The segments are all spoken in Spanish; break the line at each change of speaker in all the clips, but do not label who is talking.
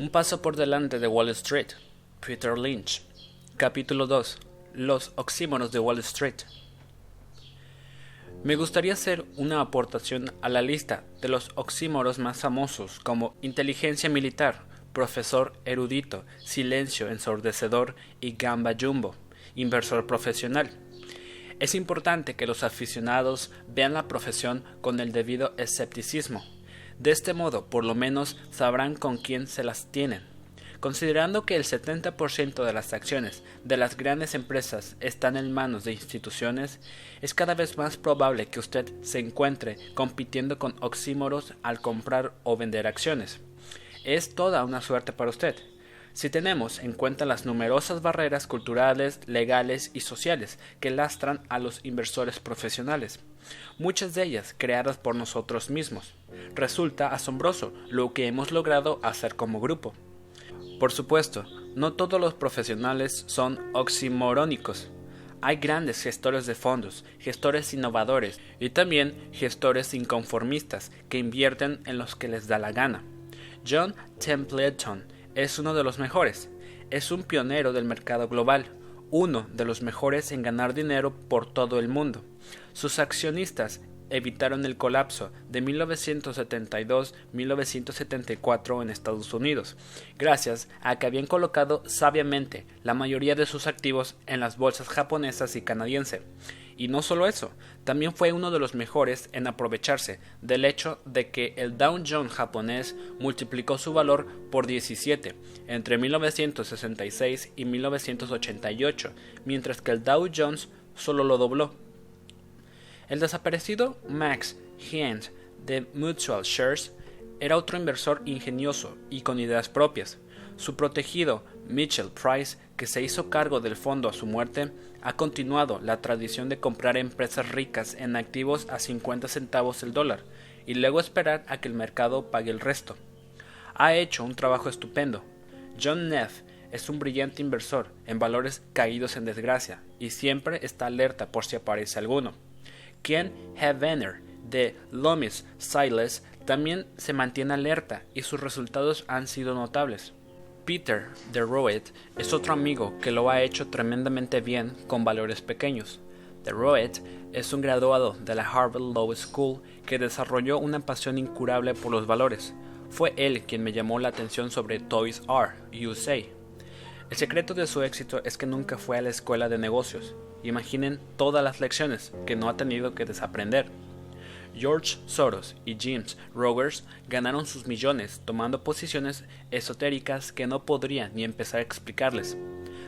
Un paso por delante de Wall Street. Peter Lynch. Capítulo 2. Los oxímoros de Wall Street. Me gustaría hacer una aportación a la lista de los oxímoros más famosos como inteligencia militar, profesor erudito, silencio ensordecedor y gamba jumbo, inversor profesional. Es importante que los aficionados vean la profesión con el debido escepticismo de este modo, por lo menos, sabrán con quién se las tienen. Considerando que el 70% de las acciones de las grandes empresas están en manos de instituciones, es cada vez más probable que usted se encuentre compitiendo con oxímoros al comprar o vender acciones. Es toda una suerte para usted si tenemos en cuenta las numerosas barreras culturales, legales y sociales que lastran a los inversores profesionales, muchas de ellas creadas por nosotros mismos. Resulta asombroso lo que hemos logrado hacer como grupo. Por supuesto, no todos los profesionales son oximorónicos. Hay grandes gestores de fondos, gestores innovadores y también gestores inconformistas que invierten en los que les da la gana. John Templeton es uno de los mejores. Es un pionero del mercado global, uno de los mejores en ganar dinero por todo el mundo. Sus accionistas evitaron el colapso de 1972-1974 en Estados Unidos, gracias a que habían colocado sabiamente la mayoría de sus activos en las bolsas japonesas y canadiense. Y no solo eso, también fue uno de los mejores en aprovecharse del hecho de que el Dow Jones japonés multiplicó su valor por 17 entre 1966 y 1988, mientras que el Dow Jones solo lo dobló. El desaparecido Max Heinz de Mutual Shares era otro inversor ingenioso y con ideas propias. Su protegido Mitchell Price, que se hizo cargo del fondo a su muerte, ha continuado la tradición de comprar empresas ricas en activos a 50 centavos el dólar y luego esperar a que el mercado pague el resto. Ha hecho un trabajo estupendo. John Neff es un brillante inversor en valores caídos en desgracia y siempre está alerta por si aparece alguno. Ken Hevener de Lomis Siles también se mantiene alerta y sus resultados han sido notables. Peter de Roet es otro amigo que lo ha hecho tremendamente bien con valores pequeños. De Roet es un graduado de la Harvard Law School que desarrolló una pasión incurable por los valores. Fue él quien me llamó la atención sobre Toys R USA. El secreto de su éxito es que nunca fue a la escuela de negocios. Imaginen todas las lecciones que no ha tenido que desaprender. George Soros y James Rogers ganaron sus millones tomando posiciones esotéricas que no podría ni empezar a explicarles.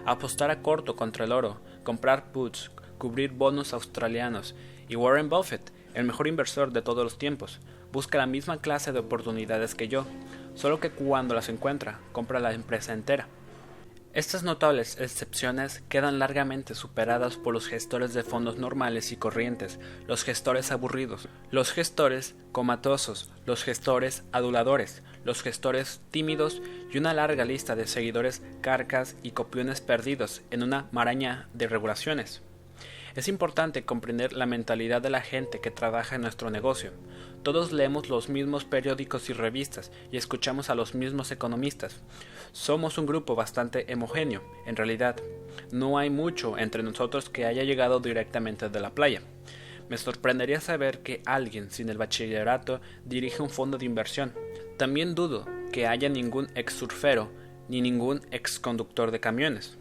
Apostar a corto contra el oro, comprar puts, cubrir bonos australianos y Warren Buffett, el mejor inversor de todos los tiempos, busca la misma clase de oportunidades que yo, solo que cuando las encuentra, compra la empresa entera. Estas notables excepciones quedan largamente superadas por los gestores de fondos normales y corrientes, los gestores aburridos, los gestores comatosos, los gestores aduladores, los gestores tímidos y una larga lista de seguidores carcas y copiones perdidos en una maraña de regulaciones. Es importante comprender la mentalidad de la gente que trabaja en nuestro negocio. Todos leemos los mismos periódicos y revistas y escuchamos a los mismos economistas. Somos un grupo bastante homogéneo, en realidad. No hay mucho entre nosotros que haya llegado directamente de la playa. Me sorprendería saber que alguien sin el bachillerato dirige un fondo de inversión. También dudo que haya ningún ex surfero ni ningún ex conductor de camiones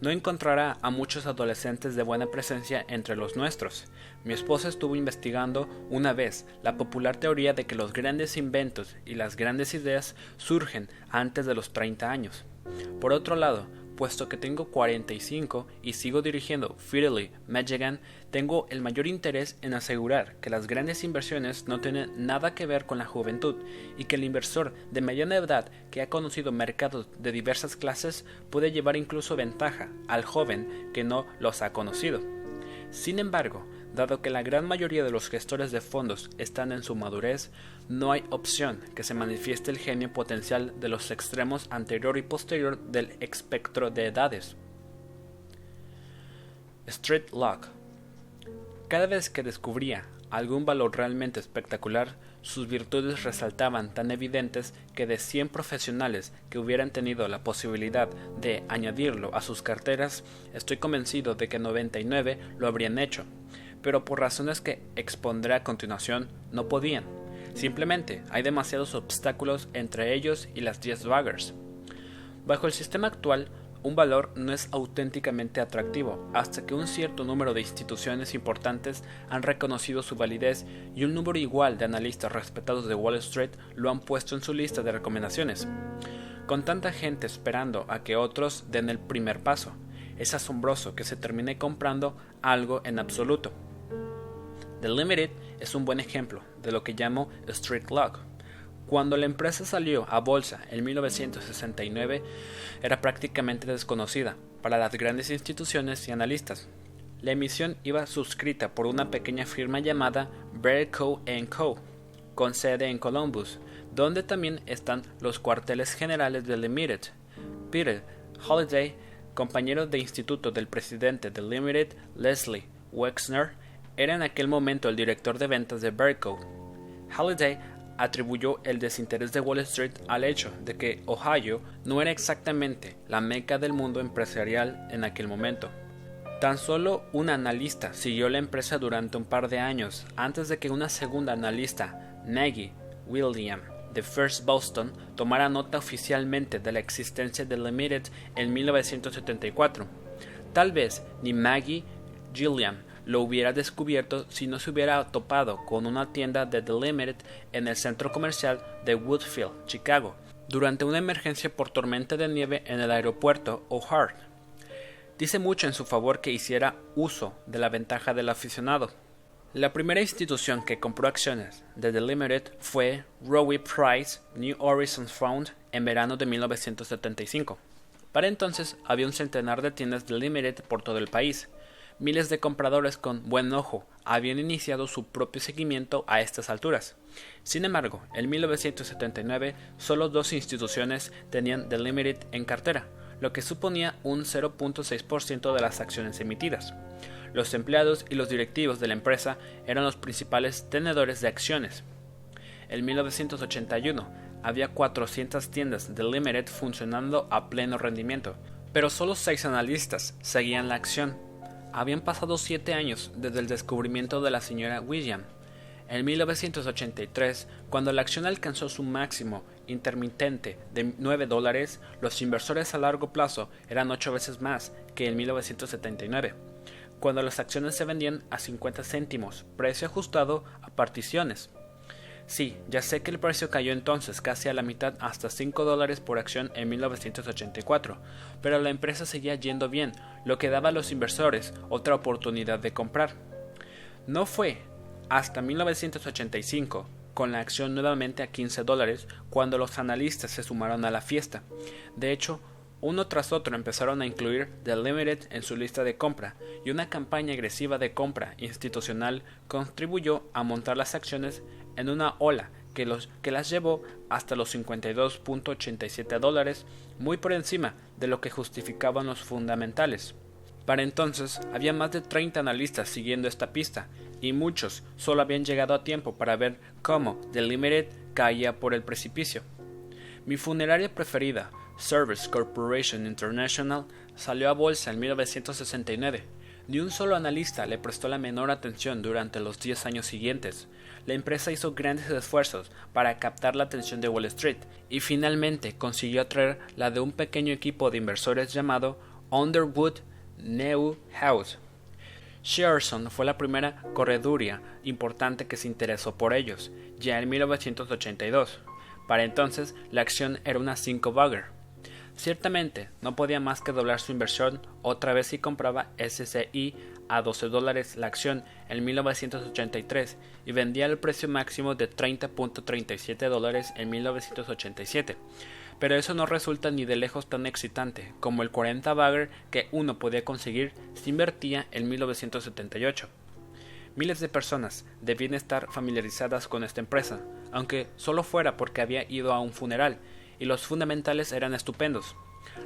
no encontrará a muchos adolescentes de buena presencia entre los nuestros. Mi esposa estuvo investigando una vez la popular teoría de que los grandes inventos y las grandes ideas surgen antes de los 30 años. Por otro lado, puesto que tengo 45 y sigo dirigiendo Fidelity Michigan, tengo el mayor interés en asegurar que las grandes inversiones no tienen nada que ver con la juventud y que el inversor de mediana edad que ha conocido mercados de diversas clases puede llevar incluso ventaja al joven que no los ha conocido. Sin embargo, Dado que la gran mayoría de los gestores de fondos están en su madurez, no hay opción que se manifieste el genio potencial de los extremos anterior y posterior del espectro de edades. Street Lock. Cada vez que descubría algún valor realmente espectacular, sus virtudes resaltaban tan evidentes que de 100 profesionales que hubieran tenido la posibilidad de añadirlo a sus carteras, estoy convencido de que 99 lo habrían hecho, pero por razones que expondré a continuación no podían. Simplemente hay demasiados obstáculos entre ellos y las 10 baggers. Bajo el sistema actual, un valor no es auténticamente atractivo hasta que un cierto número de instituciones importantes han reconocido su validez y un número igual de analistas respetados de Wall Street lo han puesto en su lista de recomendaciones. Con tanta gente esperando a que otros den el primer paso, es asombroso que se termine comprando algo en absoluto. The Limited es un buen ejemplo de lo que llamo street luck cuando la empresa salió a bolsa en 1969 era prácticamente desconocida para las grandes instituciones y analistas. La emisión iba suscrita por una pequeña firma llamada Bear Co. Co., con sede en Columbus, donde también están los cuarteles generales de Limited. Peter Holiday, compañero de instituto del presidente de Limited, Leslie Wexner, era en aquel momento el director de ventas de Co. Holiday atribuyó el desinterés de Wall Street al hecho de que Ohio no era exactamente la meca del mundo empresarial en aquel momento. Tan solo un analista siguió la empresa durante un par de años antes de que una segunda analista, Maggie William, de First Boston, tomara nota oficialmente de la existencia de Limited en 1974. Tal vez ni Maggie Gilliam lo hubiera descubierto si no se hubiera topado con una tienda de The Limited en el centro comercial de Woodfield, Chicago, durante una emergencia por tormenta de nieve en el aeropuerto O'Hare. Dice mucho en su favor que hiciera uso de la ventaja del aficionado. La primera institución que compró acciones de The Limited fue Rowe Price New Horizons Fund en verano de 1975. Para entonces había un centenar de tiendas de Limited por todo el país, miles de compradores con buen ojo habían iniciado su propio seguimiento a estas alturas. Sin embargo, en 1979 solo dos instituciones tenían The Limited en cartera, lo que suponía un 0.6% de las acciones emitidas. Los empleados y los directivos de la empresa eran los principales tenedores de acciones. En 1981 había 400 tiendas de Limited funcionando a pleno rendimiento, pero solo seis analistas seguían la acción habían pasado siete años desde el descubrimiento de la señora William. En 1983, cuando la acción alcanzó su máximo intermitente de 9 dólares, los inversores a largo plazo eran ocho veces más que en 1979, cuando las acciones se vendían a 50 céntimos, precio ajustado a particiones. Sí, ya sé que el precio cayó entonces casi a la mitad hasta 5 dólares por acción en 1984, pero la empresa seguía yendo bien, lo que daba a los inversores otra oportunidad de comprar. No fue hasta 1985, con la acción nuevamente a 15 dólares, cuando los analistas se sumaron a la fiesta. De hecho, uno tras otro empezaron a incluir The Limited en su lista de compra, y una campaña agresiva de compra institucional contribuyó a montar las acciones en una ola que, los, que las llevó hasta los 52.87 dólares, muy por encima de lo que justificaban los fundamentales. Para entonces había más de 30 analistas siguiendo esta pista, y muchos solo habían llegado a tiempo para ver cómo The Limited caía por el precipicio. Mi funeraria preferida, Service Corporation International, salió a bolsa en 1969. Ni un solo analista le prestó la menor atención durante los 10 años siguientes la empresa hizo grandes esfuerzos para captar la atención de Wall Street y finalmente consiguió atraer la de un pequeño equipo de inversores llamado Underwood New House. Shearson fue la primera correduría importante que se interesó por ellos, ya en 1982. Para entonces, la acción era una 5 bagger. Ciertamente, no podía más que doblar su inversión otra vez si compraba SCI a 12 dólares la acción en 1983 y vendía al precio máximo de 30.37 dólares en 1987. Pero eso no resulta ni de lejos tan excitante como el 40 bagger que uno podía conseguir si invertía en 1978. Miles de personas debían estar familiarizadas con esta empresa, aunque solo fuera porque había ido a un funeral, y los fundamentales eran estupendos.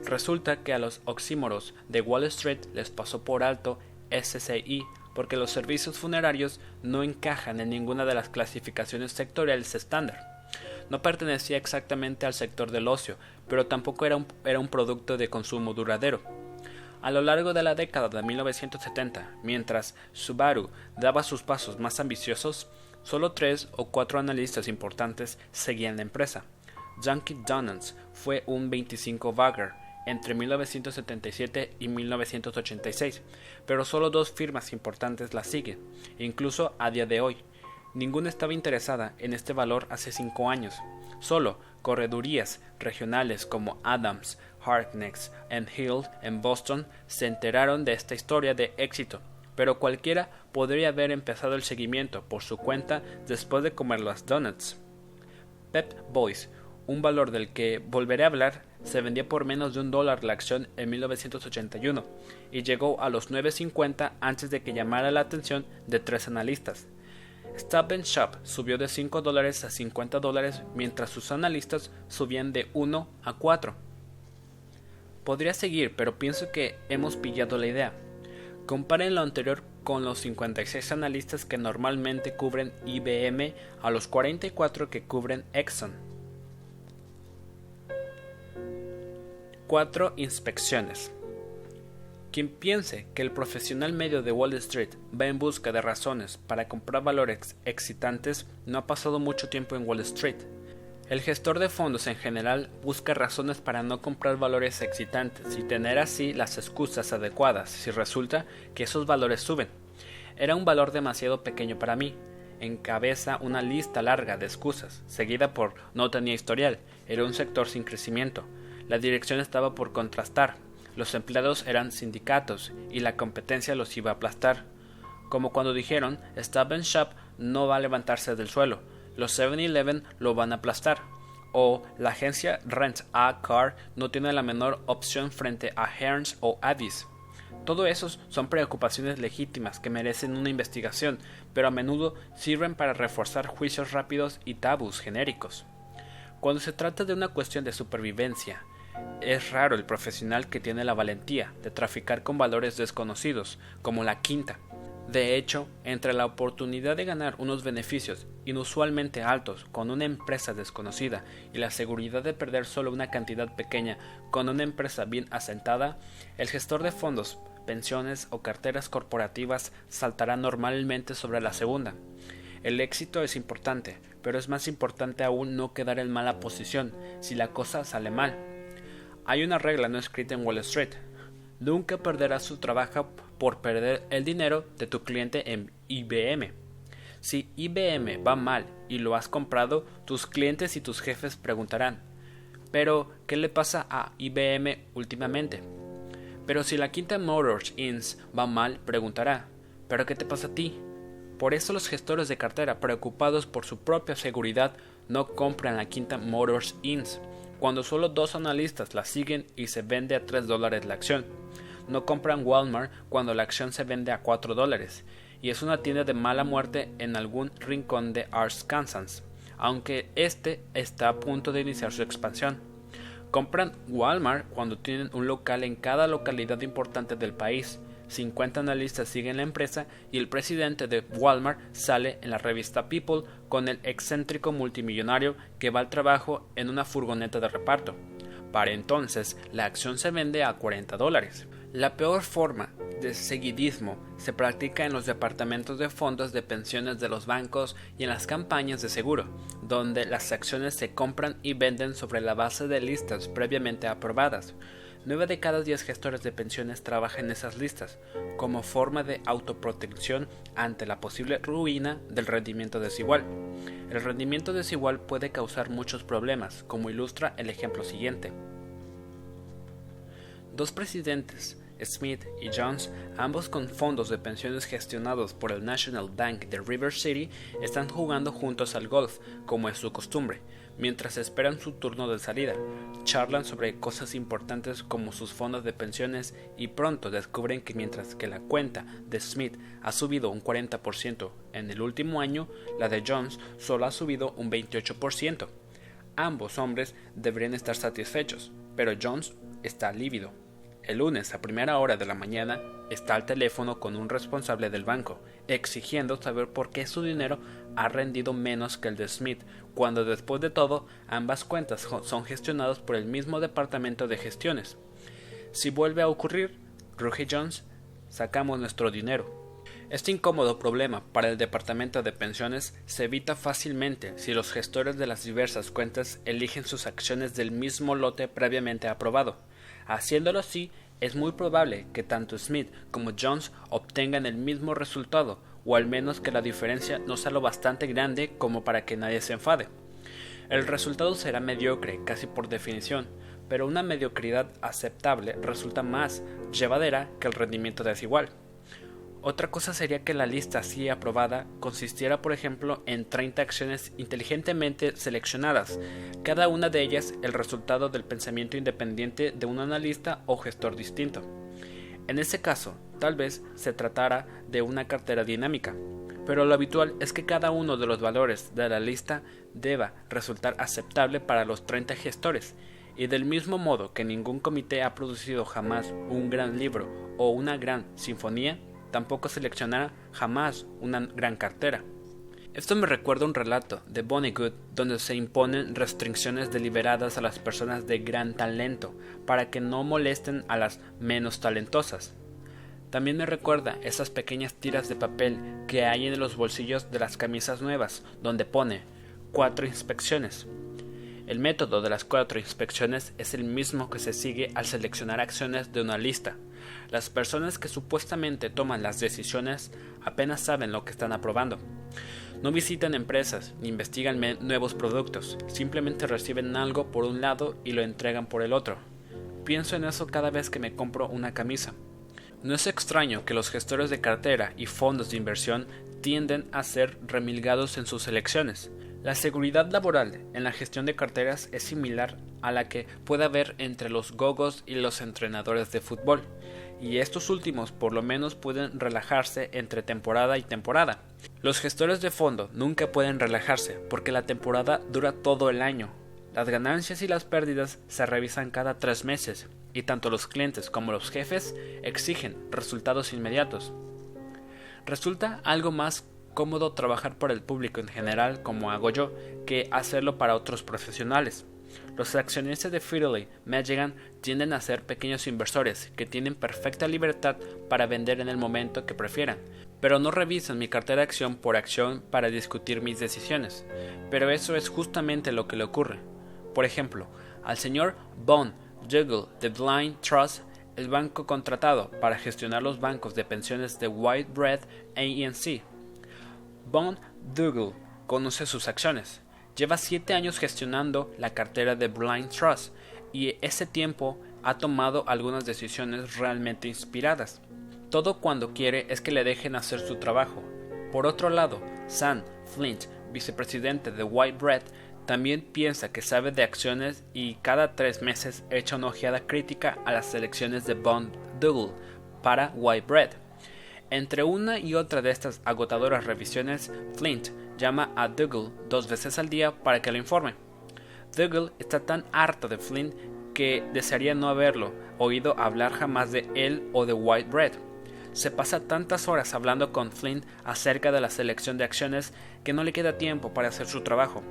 Resulta que a los oxímoros de Wall Street les pasó por alto SCI porque los servicios funerarios no encajan en ninguna de las clasificaciones sectoriales estándar. No pertenecía exactamente al sector del ocio, pero tampoco era un, era un producto de consumo duradero. A lo largo de la década de 1970, mientras Subaru daba sus pasos más ambiciosos, solo tres o cuatro analistas importantes seguían la empresa. Junkie Donuts fue un 25 Bagger entre 1977 y 1986, pero solo dos firmas importantes la siguen, incluso a día de hoy. Ninguna estaba interesada en este valor hace cinco años. Solo corredurías regionales como Adams, Harkness and Hill en Boston se enteraron de esta historia de éxito, pero cualquiera podría haber empezado el seguimiento por su cuenta después de comer las donuts. Pep Boys, un valor del que volveré a hablar, se vendía por menos de un dólar la acción en 1981 y llegó a los 9.50 antes de que llamara la atención de tres analistas. Stop Shop subió de 5 dólares a 50 dólares mientras sus analistas subían de 1 a 4. Podría seguir, pero pienso que hemos pillado la idea. Comparen lo anterior con los 56 analistas que normalmente cubren IBM a los 44 que cubren Exxon. 4 inspecciones. Quien piense que el profesional medio de Wall Street va en busca de razones para comprar valores excitantes no ha pasado mucho tiempo en Wall Street. El gestor de fondos en general busca razones para no comprar valores excitantes y tener así las excusas adecuadas si resulta que esos valores suben. Era un valor demasiado pequeño para mí. Encabeza una lista larga de excusas, seguida por no tenía historial, era un sector sin crecimiento. La dirección estaba por contrastar, los empleados eran sindicatos y la competencia los iba a aplastar. Como cuando dijeron, Stop Shop no va a levantarse del suelo, los 7-Eleven lo van a aplastar. O la agencia Rent a Car no tiene la menor opción frente a Hearns o Addis. Todo eso son preocupaciones legítimas que merecen una investigación, pero a menudo sirven para reforzar juicios rápidos y tabús genéricos. Cuando se trata de una cuestión de supervivencia, es raro el profesional que tiene la valentía de traficar con valores desconocidos, como la quinta. De hecho, entre la oportunidad de ganar unos beneficios inusualmente altos con una empresa desconocida y la seguridad de perder solo una cantidad pequeña con una empresa bien asentada, el gestor de fondos, pensiones o carteras corporativas saltará normalmente sobre la segunda. El éxito es importante, pero es más importante aún no quedar en mala posición si la cosa sale mal hay una regla no escrita en Wall Street. Nunca perderás su trabajo por perder el dinero de tu cliente en IBM. Si IBM va mal y lo has comprado, tus clientes y tus jefes preguntarán, pero ¿qué le pasa a IBM últimamente? Pero si la quinta Motors Inns va mal, preguntará, ¿pero qué te pasa a ti? Por eso los gestores de cartera preocupados por su propia seguridad no compran la quinta Motors Inns cuando solo dos analistas la siguen y se vende a 3 dólares la acción. No compran Walmart cuando la acción se vende a 4 dólares y es una tienda de mala muerte en algún rincón de Arkansas, aunque este está a punto de iniciar su expansión. Compran Walmart cuando tienen un local en cada localidad importante del país 50 analistas siguen la empresa y el presidente de Walmart sale en la revista People con el excéntrico multimillonario que va al trabajo en una furgoneta de reparto. Para entonces, la acción se vende a 40 dólares. La peor forma de seguidismo se practica en los departamentos de fondos de pensiones de los bancos y en las campañas de seguro, donde las acciones se compran y venden sobre la base de listas previamente aprobadas. 9 de cada 10 gestores de pensiones trabajan en esas listas, como forma de autoprotección ante la posible ruina del rendimiento desigual. El rendimiento desigual puede causar muchos problemas, como ilustra el ejemplo siguiente. Dos presidentes, Smith y Jones, ambos con fondos de pensiones gestionados por el National Bank de River City, están jugando juntos al golf, como es su costumbre, mientras esperan su turno de salida. Charlan sobre cosas importantes como sus fondos de pensiones y pronto descubren que mientras que la cuenta de Smith ha subido un 40% en el último año, la de Jones solo ha subido un 28%. Ambos hombres deberían estar satisfechos, pero Jones está lívido. el lunes a primera hora de la mañana está al teléfono con un responsable del banco, exigiendo saber por qué su dinero ha rendido menos que el de Smith, cuando después de todo ambas cuentas son gestionadas por el mismo departamento de gestiones. Si vuelve a ocurrir, Ruge Jones, sacamos nuestro dinero. Este incómodo problema para el departamento de pensiones se evita fácilmente si los gestores de las diversas cuentas eligen sus acciones del mismo lote previamente aprobado. Haciéndolo así, es muy probable que tanto Smith como Jones obtengan el mismo resultado, o al menos que la diferencia no sea lo bastante grande como para que nadie se enfade. El resultado será mediocre, casi por definición, pero una mediocridad aceptable resulta más llevadera que el rendimiento desigual. Otra cosa sería que la lista así aprobada consistiera, por ejemplo, en 30 acciones inteligentemente seleccionadas, cada una de ellas el resultado del pensamiento independiente de un analista o gestor distinto. En ese caso, tal vez se tratara de una cartera dinámica, pero lo habitual es que cada uno de los valores de la lista deba resultar aceptable para los 30 gestores, y del mismo modo que ningún comité ha producido jamás un gran libro o una gran sinfonía, tampoco seleccionará jamás una gran cartera. Esto me recuerda un relato de Good donde se imponen restricciones deliberadas a las personas de gran talento para que no molesten a las menos talentosas. También me recuerda esas pequeñas tiras de papel que hay en los bolsillos de las camisas nuevas, donde pone cuatro inspecciones. El método de las cuatro inspecciones es el mismo que se sigue al seleccionar acciones de una lista. Las personas que supuestamente toman las decisiones apenas saben lo que están aprobando. No visitan empresas ni investigan nuevos productos, simplemente reciben algo por un lado y lo entregan por el otro. Pienso en eso cada vez que me compro una camisa. No es extraño que los gestores de cartera y fondos de inversión tienden a ser remilgados en sus elecciones. La seguridad laboral en la gestión de carteras es similar a la que puede haber entre los gogos y los entrenadores de fútbol y estos últimos por lo menos pueden relajarse entre temporada y temporada. Los gestores de fondo nunca pueden relajarse porque la temporada dura todo el año. Las ganancias y las pérdidas se revisan cada tres meses y tanto los clientes como los jefes exigen resultados inmediatos. Resulta algo más cómodo trabajar para el público en general como hago yo que hacerlo para otros profesionales. Los accionistas de Fidelity Magellan tienden a ser pequeños inversores que tienen perfecta libertad para vender en el momento que prefieran, pero no revisan mi cartera acción por acción para discutir mis decisiones. Pero eso es justamente lo que le ocurre. Por ejemplo, al señor Bond Dougal de Blind Trust, el banco contratado para gestionar los bancos de pensiones de White Bread ANC. Bond Dougal conoce sus acciones, Lleva siete años gestionando la cartera de Blind Trust y ese tiempo ha tomado algunas decisiones realmente inspiradas. Todo cuando quiere es que le dejen hacer su trabajo. Por otro lado, Sam Flint, vicepresidente de White Bread, también piensa que sabe de acciones y cada tres meses echa una ojeada crítica a las selecciones de Bond Dougal para White Bread. Entre una y otra de estas agotadoras revisiones, Flint llama a Dougal dos veces al día para que lo informe. Dougal está tan harto de Flint que desearía no haberlo oído hablar jamás de él o de White Bread. Se pasa tantas horas hablando con Flint acerca de la selección de acciones que no le queda tiempo para hacer su trabajo.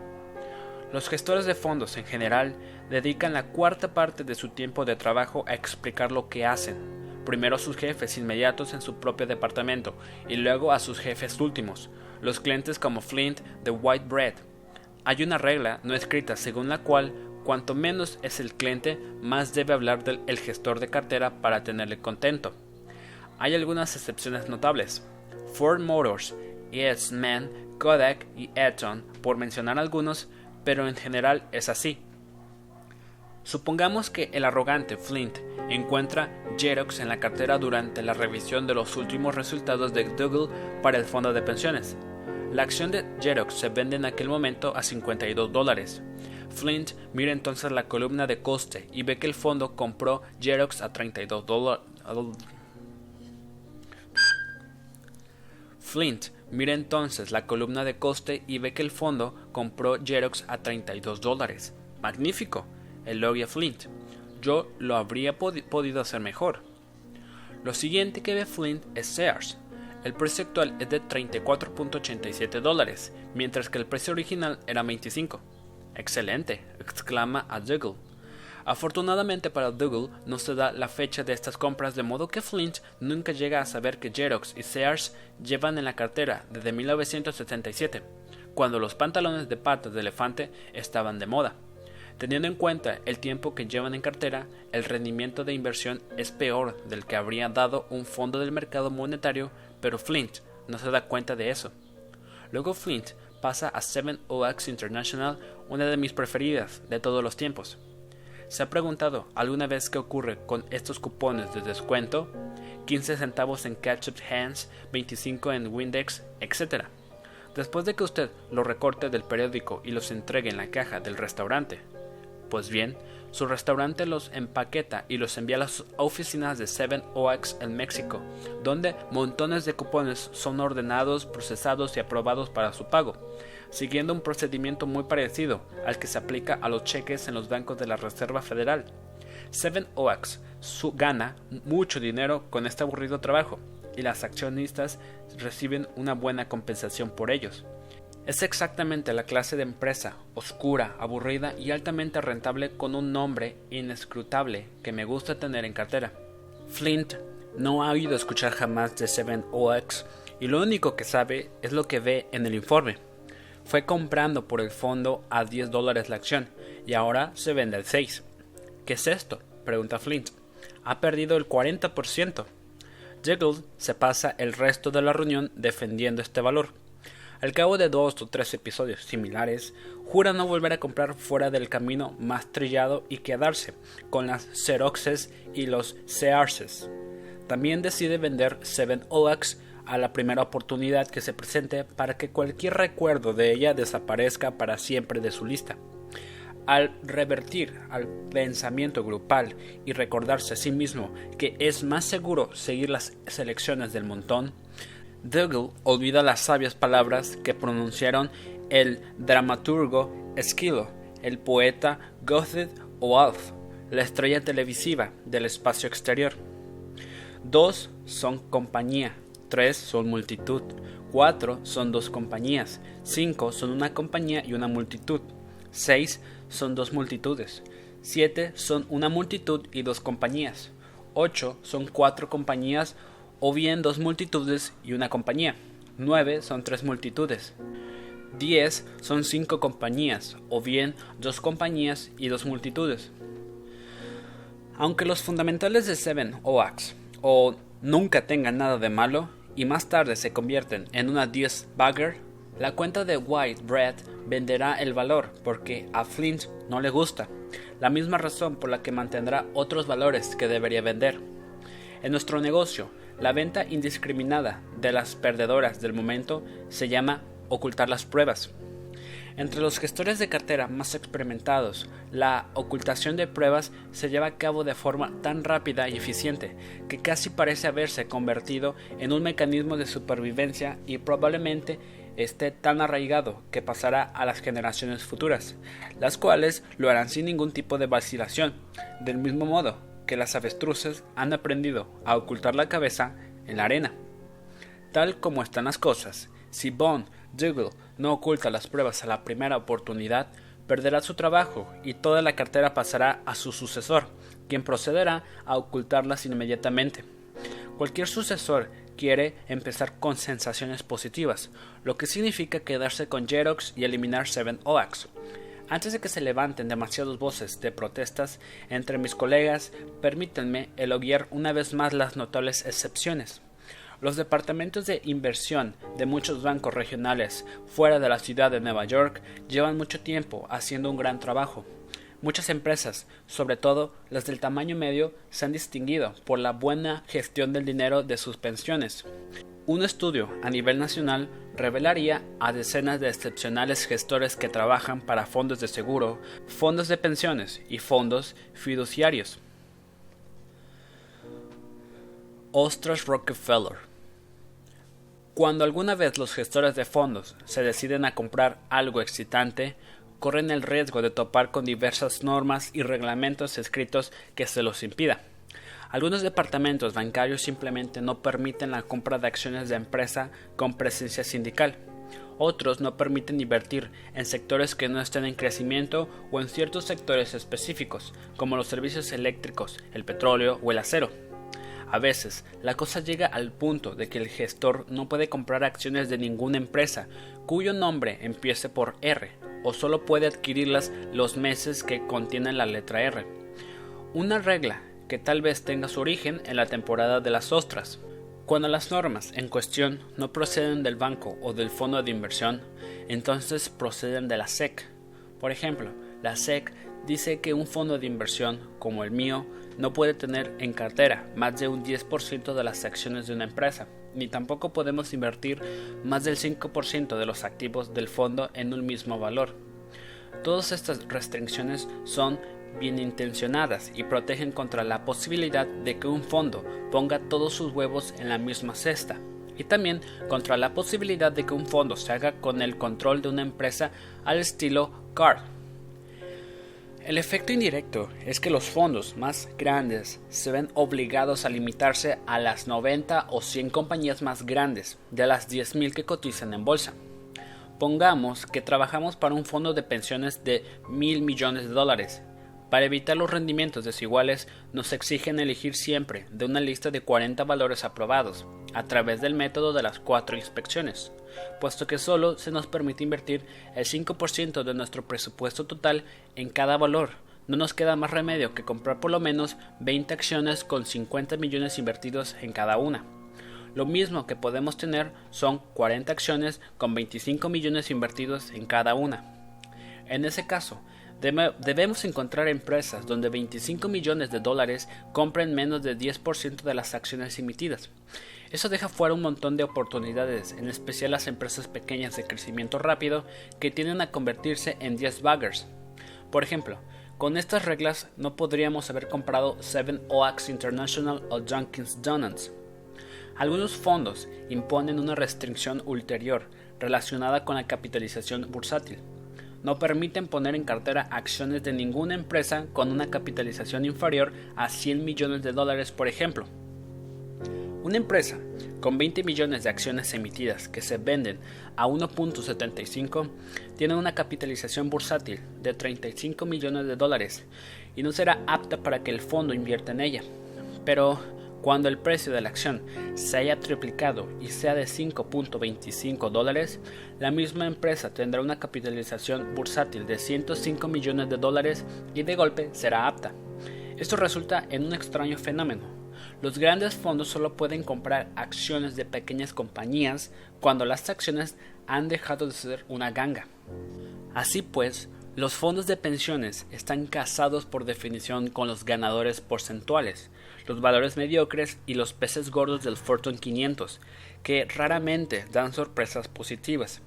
Los gestores de fondos en general dedican la cuarta parte de su tiempo de trabajo a explicar lo que hacen, primero a sus jefes inmediatos en su propio departamento y luego a sus jefes últimos, los clientes como Flint de White Bread. Hay una regla no escrita según la cual cuanto menos es el cliente, más debe hablar del el gestor de cartera para tenerle contento. Hay algunas excepciones notables. Ford Motors, Eastman, Kodak y Eton, por mencionar algunos, pero en general es así. Supongamos que el arrogante Flint encuentra Xerox en la cartera durante la revisión de los últimos resultados de Dougal para el fondo de pensiones. La acción de Xerox se vende en aquel momento a 52 dólares. Flint mira entonces la columna de coste y ve que el fondo compró Xerox a 32 dólares. Flint mira entonces la columna de coste y ve que el fondo compró Xerox a 32 dólares. Magnífico, elogia Flint. yo lo habría podido hacer mejor. Lo siguiente que ve Flint es Sears. El precio actual es de 34.87 dólares, mientras que el precio original era 25. Excelente, exclama a Dougal. Afortunadamente para Dougal no se da la fecha de estas compras, de modo que Flint nunca llega a saber que Xerox y Sears llevan en la cartera desde 1977, cuando los pantalones de patas de elefante estaban de moda. Teniendo en cuenta el tiempo que llevan en cartera, el rendimiento de inversión es peor del que habría dado un fondo del mercado monetario, pero Flint no se da cuenta de eso. Luego Flint pasa a 7OX International, una de mis preferidas de todos los tiempos. ¿Se ha preguntado alguna vez qué ocurre con estos cupones de descuento? 15 centavos en Ketchup Hands, 25 en Windex, etc. Después de que usted los recorte del periódico y los entregue en la caja del restaurante. Pues bien, su restaurante los empaqueta y los envía a las oficinas de 7OX en México, donde montones de cupones son ordenados, procesados y aprobados para su pago, siguiendo un procedimiento muy parecido al que se aplica a los cheques en los bancos de la Reserva Federal. 7OX gana mucho dinero con este aburrido trabajo y las accionistas reciben una buena compensación por ellos. Es exactamente la clase de empresa, oscura, aburrida y altamente rentable con un nombre inescrutable que me gusta tener en cartera. Flint no ha oído escuchar jamás de 7OX y lo único que sabe es lo que ve en el informe. Fue comprando por el fondo a 10 dólares la acción y ahora se vende al 6. ¿Qué es esto? pregunta Flint. Ha perdido el 40%. Jiggle se pasa el resto de la reunión defendiendo este valor al cabo de dos o tres episodios similares, jura no volver a comprar fuera del camino más trillado y quedarse con las Xeroxes y los Searses. También decide vender 7OX a la primera oportunidad que se presente para que cualquier recuerdo de ella desaparezca para siempre de su lista. Al revertir al pensamiento grupal y recordarse a sí mismo que es más seguro seguir las selecciones del montón, Dougal olvida las sabias palabras que pronunciaron el dramaturgo Esquilo, el poeta Goethe o Alf, la estrella televisiva del espacio exterior. Dos son compañía, tres son multitud, cuatro son dos compañías, cinco son una compañía y una multitud, seis son dos multitudes, siete son una multitud y dos compañías, ocho son cuatro compañías o bien dos multitudes y una compañía. 9 son tres multitudes. 10 son cinco compañías, o bien dos compañías y dos multitudes. Aunque los fundamentales de Seven o Axe o nunca tengan nada de malo y más tarde se convierten en una 10 bagger, la cuenta de White Bread venderá el valor porque a Flint no le gusta, la misma razón por la que mantendrá otros valores que debería vender. En nuestro negocio, la venta indiscriminada de las perdedoras del momento se llama ocultar las pruebas. Entre los gestores de cartera más experimentados, la ocultación de pruebas se lleva a cabo de forma tan rápida y eficiente que casi parece haberse convertido en un mecanismo de supervivencia y probablemente esté tan arraigado que pasará a las generaciones futuras, las cuales lo harán sin ningún tipo de vacilación, del mismo modo que las avestruces han aprendido a ocultar la cabeza en la arena. Tal como están las cosas, si Bond Dougal no oculta las pruebas a la primera oportunidad, perderá su trabajo y toda la cartera pasará a su sucesor, quien procederá a ocultarlas inmediatamente. Cualquier sucesor quiere empezar con sensaciones positivas, lo que significa quedarse con Xerox y eliminar 7OX. Antes de que se levanten demasiadas voces de protestas entre mis colegas, permítanme elogiar una vez más las notables excepciones. Los departamentos de inversión de muchos bancos regionales fuera de la ciudad de Nueva York llevan mucho tiempo haciendo un gran trabajo. Muchas empresas, sobre todo las del tamaño medio, se han distinguido por la buena gestión del dinero de sus pensiones. Un estudio a nivel nacional revelaría a decenas de excepcionales gestores que trabajan para fondos de seguro, fondos de pensiones y fondos fiduciarios. Ostras Rockefeller Cuando alguna vez los gestores de fondos se deciden a comprar algo excitante, corren el riesgo de topar con diversas normas y reglamentos escritos que se los impida. Algunos departamentos bancarios simplemente no permiten la compra de acciones de empresa con presencia sindical. Otros no permiten invertir en sectores que no estén en crecimiento o en ciertos sectores específicos, como los servicios eléctricos, el petróleo o el acero. A veces, la cosa llega al punto de que el gestor no puede comprar acciones de ninguna empresa cuyo nombre empiece por R, o solo puede adquirirlas los meses que contienen la letra R. Una regla que tal vez tenga su origen en la temporada de las ostras. Cuando las normas en cuestión no proceden del banco o del fondo de inversión, entonces proceden de la SEC. Por ejemplo, la SEC dice que un fondo de inversión como el mío no puede tener en cartera más de un 10% de las acciones de una empresa, ni tampoco podemos invertir más del 5% de los activos del fondo en un mismo valor. Todas estas restricciones son bien intencionadas y protegen contra la posibilidad de que un fondo ponga todos sus huevos en la misma cesta, y también contra la posibilidad de que un fondo se haga con el control de una empresa al estilo CARD el efecto indirecto es que los fondos más grandes se ven obligados a limitarse a las 90 o 100 compañías más grandes de las 10.000 que cotizan en bolsa. Pongamos que trabajamos para un fondo de pensiones de mil millones de dólares para evitar los rendimientos desiguales, nos exigen elegir siempre de una lista de 40 valores aprobados, a través del método de las cuatro inspecciones, puesto que solo se nos permite invertir el 5% de nuestro presupuesto total en cada valor. No nos queda más remedio que comprar por lo menos 20 acciones con 50 millones invertidos en cada una. Lo mismo que podemos tener son 40 acciones con 25 millones invertidos en cada una. En ese caso, Debemos encontrar empresas donde 25 millones de dólares compren menos de 10% de las acciones emitidas. Eso deja fuera un montón de oportunidades, en especial las empresas pequeñas de crecimiento rápido que tienden a convertirse en 10 baggers. Por ejemplo, con estas reglas no podríamos haber comprado 7 Oaks International o Junkins Donuts. Algunos fondos imponen una restricción ulterior relacionada con la capitalización bursátil no permiten poner en cartera acciones de ninguna empresa con una capitalización inferior a 100 millones de dólares, por ejemplo. Una empresa con 20 millones de acciones emitidas que se venden a 1.75 tiene una capitalización bursátil de 35 millones de dólares y no será apta para que el fondo invierta en ella. Pero cuando el precio de la acción se haya triplicado y sea de 5.25 dólares, la misma empresa tendrá una capitalización bursátil de 105 millones de dólares y de golpe será apta. Esto resulta en un extraño fenómeno. Los grandes fondos solo pueden comprar acciones de pequeñas compañías cuando las acciones han dejado de ser una ganga. Así pues, los fondos de pensiones están casados por definición con los ganadores porcentuales, los valores mediocres y los peces gordos del Fortune 500, que raramente dan sorpresas positivas.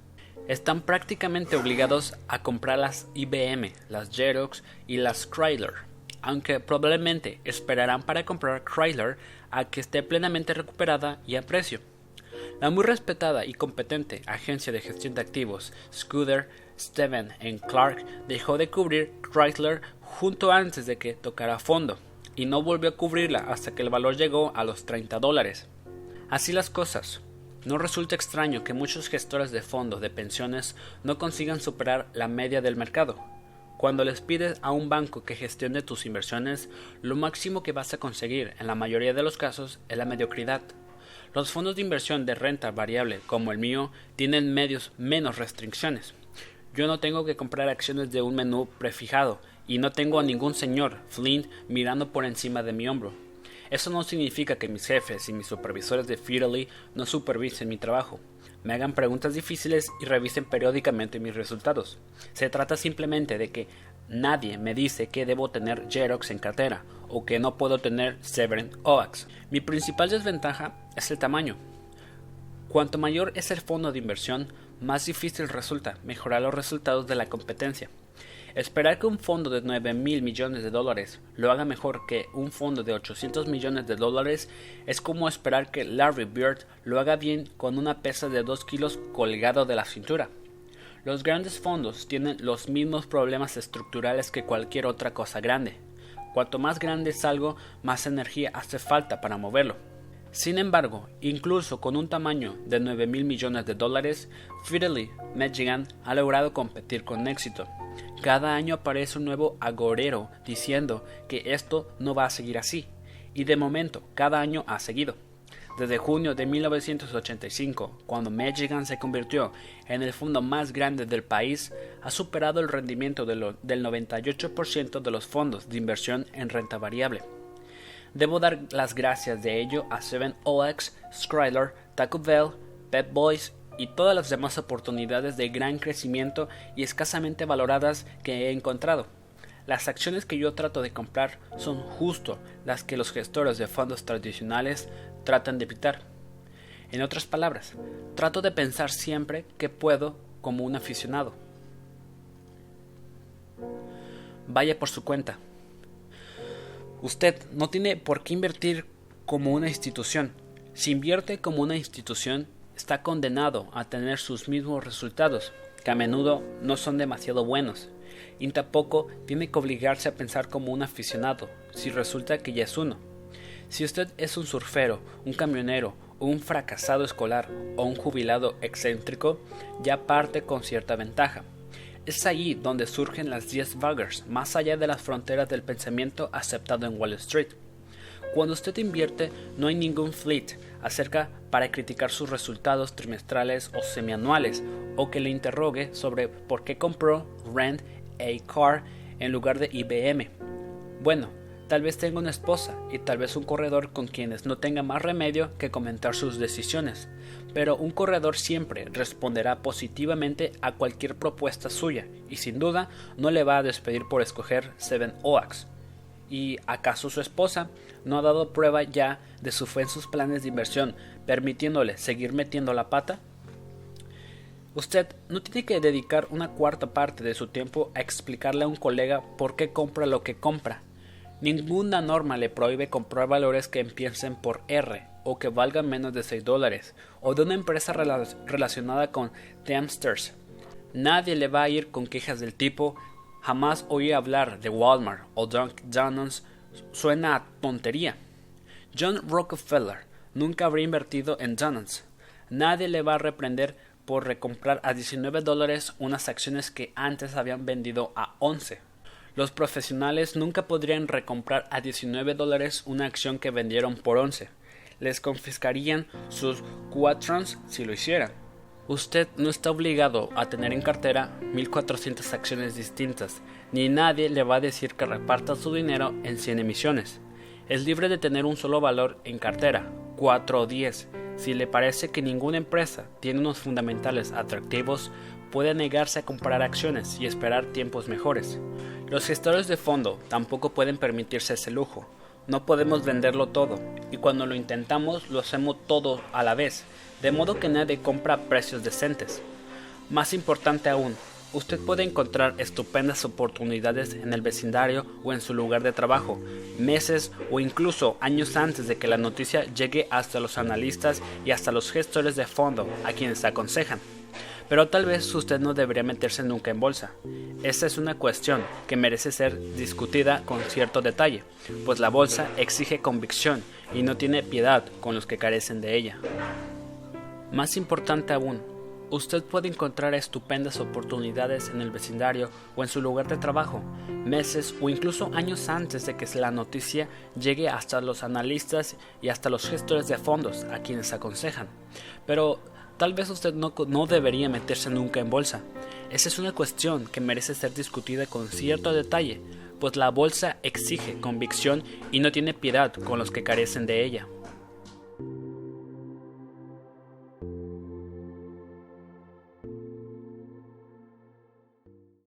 Están prácticamente obligados a comprar las IBM, las Xerox y las Chrysler, aunque probablemente esperarán para comprar Chrysler a que esté plenamente recuperada y a precio. La muy respetada y competente agencia de gestión de activos, Scudder, Steven Clark, dejó de cubrir Chrysler junto antes de que tocara fondo, y no volvió a cubrirla hasta que el valor llegó a los 30 dólares. Así las cosas. No resulta extraño que muchos gestores de fondos de pensiones no consigan superar la media del mercado. Cuando les pides a un banco que gestione tus inversiones, lo máximo que vas a conseguir en la mayoría de los casos es la mediocridad. Los fondos de inversión de renta variable como el mío tienen medios menos restricciones. Yo no tengo que comprar acciones de un menú prefijado y no tengo a ningún señor Flint mirando por encima de mi hombro. Eso no significa que mis jefes y mis supervisores de Fidelity no supervisen mi trabajo, me hagan preguntas difíciles y revisen periódicamente mis resultados. Se trata simplemente de que Nadie me dice que debo tener Xerox en cartera o que no puedo tener Severin OAX. Mi principal desventaja es el tamaño. Cuanto mayor es el fondo de inversión, más difícil resulta mejorar los resultados de la competencia. Esperar que un fondo de 9 mil millones de dólares lo haga mejor que un fondo de 800 millones de dólares es como esperar que Larry Bird lo haga bien con una pesa de 2 kilos colgado de la cintura. Los grandes fondos tienen los mismos problemas estructurales que cualquier otra cosa grande. Cuanto más grande es algo, más energía hace falta para moverlo. Sin embargo, incluso con un tamaño de 9 mil millones de dólares, Fidelity Michigan ha logrado competir con éxito. Cada año aparece un nuevo agorero diciendo que esto no va a seguir así, y de momento cada año ha seguido. Desde junio de 1985, cuando Michigan se convirtió en el fondo más grande del país, ha superado el rendimiento del 98% de los fondos de inversión en renta variable. Debo dar las gracias de ello a Seven OX, Skryler, Taco Bell, Pep Boys y todas las demás oportunidades de gran crecimiento y escasamente valoradas que he encontrado. Las acciones que yo trato de comprar son justo las que los gestores de fondos tradicionales tratan de evitar. En otras palabras, trato de pensar siempre que puedo como un aficionado. Vaya por su cuenta. Usted no tiene por qué invertir como una institución. Si invierte como una institución, está condenado a tener sus mismos resultados, que a menudo no son demasiado buenos, y tampoco tiene que obligarse a pensar como un aficionado, si resulta que ya es uno. Si usted es un surfero, un camionero, un fracasado escolar o un jubilado excéntrico, ya parte con cierta ventaja. Es allí donde surgen las 10 buggers, más allá de las fronteras del pensamiento aceptado en Wall Street. Cuando usted invierte, no hay ningún fleet acerca para criticar sus resultados trimestrales o semianuales, o que le interrogue sobre por qué compró Rent a Car en lugar de IBM. Bueno, Tal vez tenga una esposa y tal vez un corredor con quienes no tenga más remedio que comentar sus decisiones, pero un corredor siempre responderá positivamente a cualquier propuesta suya y sin duda no le va a despedir por escoger Seven Oaks. ¿Y acaso su esposa no ha dado prueba ya de su fe en sus planes de inversión, permitiéndole seguir metiendo la pata? Usted no tiene que dedicar una cuarta parte de su tiempo a explicarle a un colega por qué compra lo que compra Ninguna norma le prohíbe comprar valores que empiecen por R o que valgan menos de 6 dólares o de una empresa relacionada con Teamsters. Nadie le va a ir con quejas del tipo jamás oí hablar de Walmart o Dunkin' suena a tontería. John Rockefeller nunca habría invertido en Donald's. Nadie le va a reprender por recomprar a 19 dólares unas acciones que antes habían vendido a 11. Los profesionales nunca podrían recomprar a 19 dólares una acción que vendieron por 11. Les confiscarían sus quatrons si lo hicieran. Usted no está obligado a tener en cartera 1400 acciones distintas, ni nadie le va a decir que reparta su dinero en 100 emisiones. Es libre de tener un solo valor en cartera, 4 o 10. Si le parece que ninguna empresa tiene unos fundamentales atractivos, puede negarse a comprar acciones y esperar tiempos mejores. Los gestores de fondo tampoco pueden permitirse ese lujo. No podemos venderlo todo, y cuando lo intentamos lo hacemos todo a la vez, de modo que nadie compra a precios decentes. Más importante aún, usted puede encontrar estupendas oportunidades en el vecindario o en su lugar de trabajo, meses o incluso años antes de que la noticia llegue hasta los analistas y hasta los gestores de fondo a quienes aconsejan. Pero tal vez usted no debería meterse nunca en bolsa. Esta es una cuestión que merece ser discutida con cierto detalle, pues la bolsa exige convicción y no tiene piedad con los que carecen de ella. Más importante aún, usted puede encontrar estupendas oportunidades en el vecindario o en su lugar de trabajo, meses o incluso años antes de que la noticia llegue hasta los analistas y hasta los gestores de fondos a quienes aconsejan. Pero Tal vez usted no, debería meterse nunca en bolsa. Esa es una cuestión que merece ser discutida con cierto detalle, pues la bolsa exige convicción y no tiene piedad con los que carecen de ella.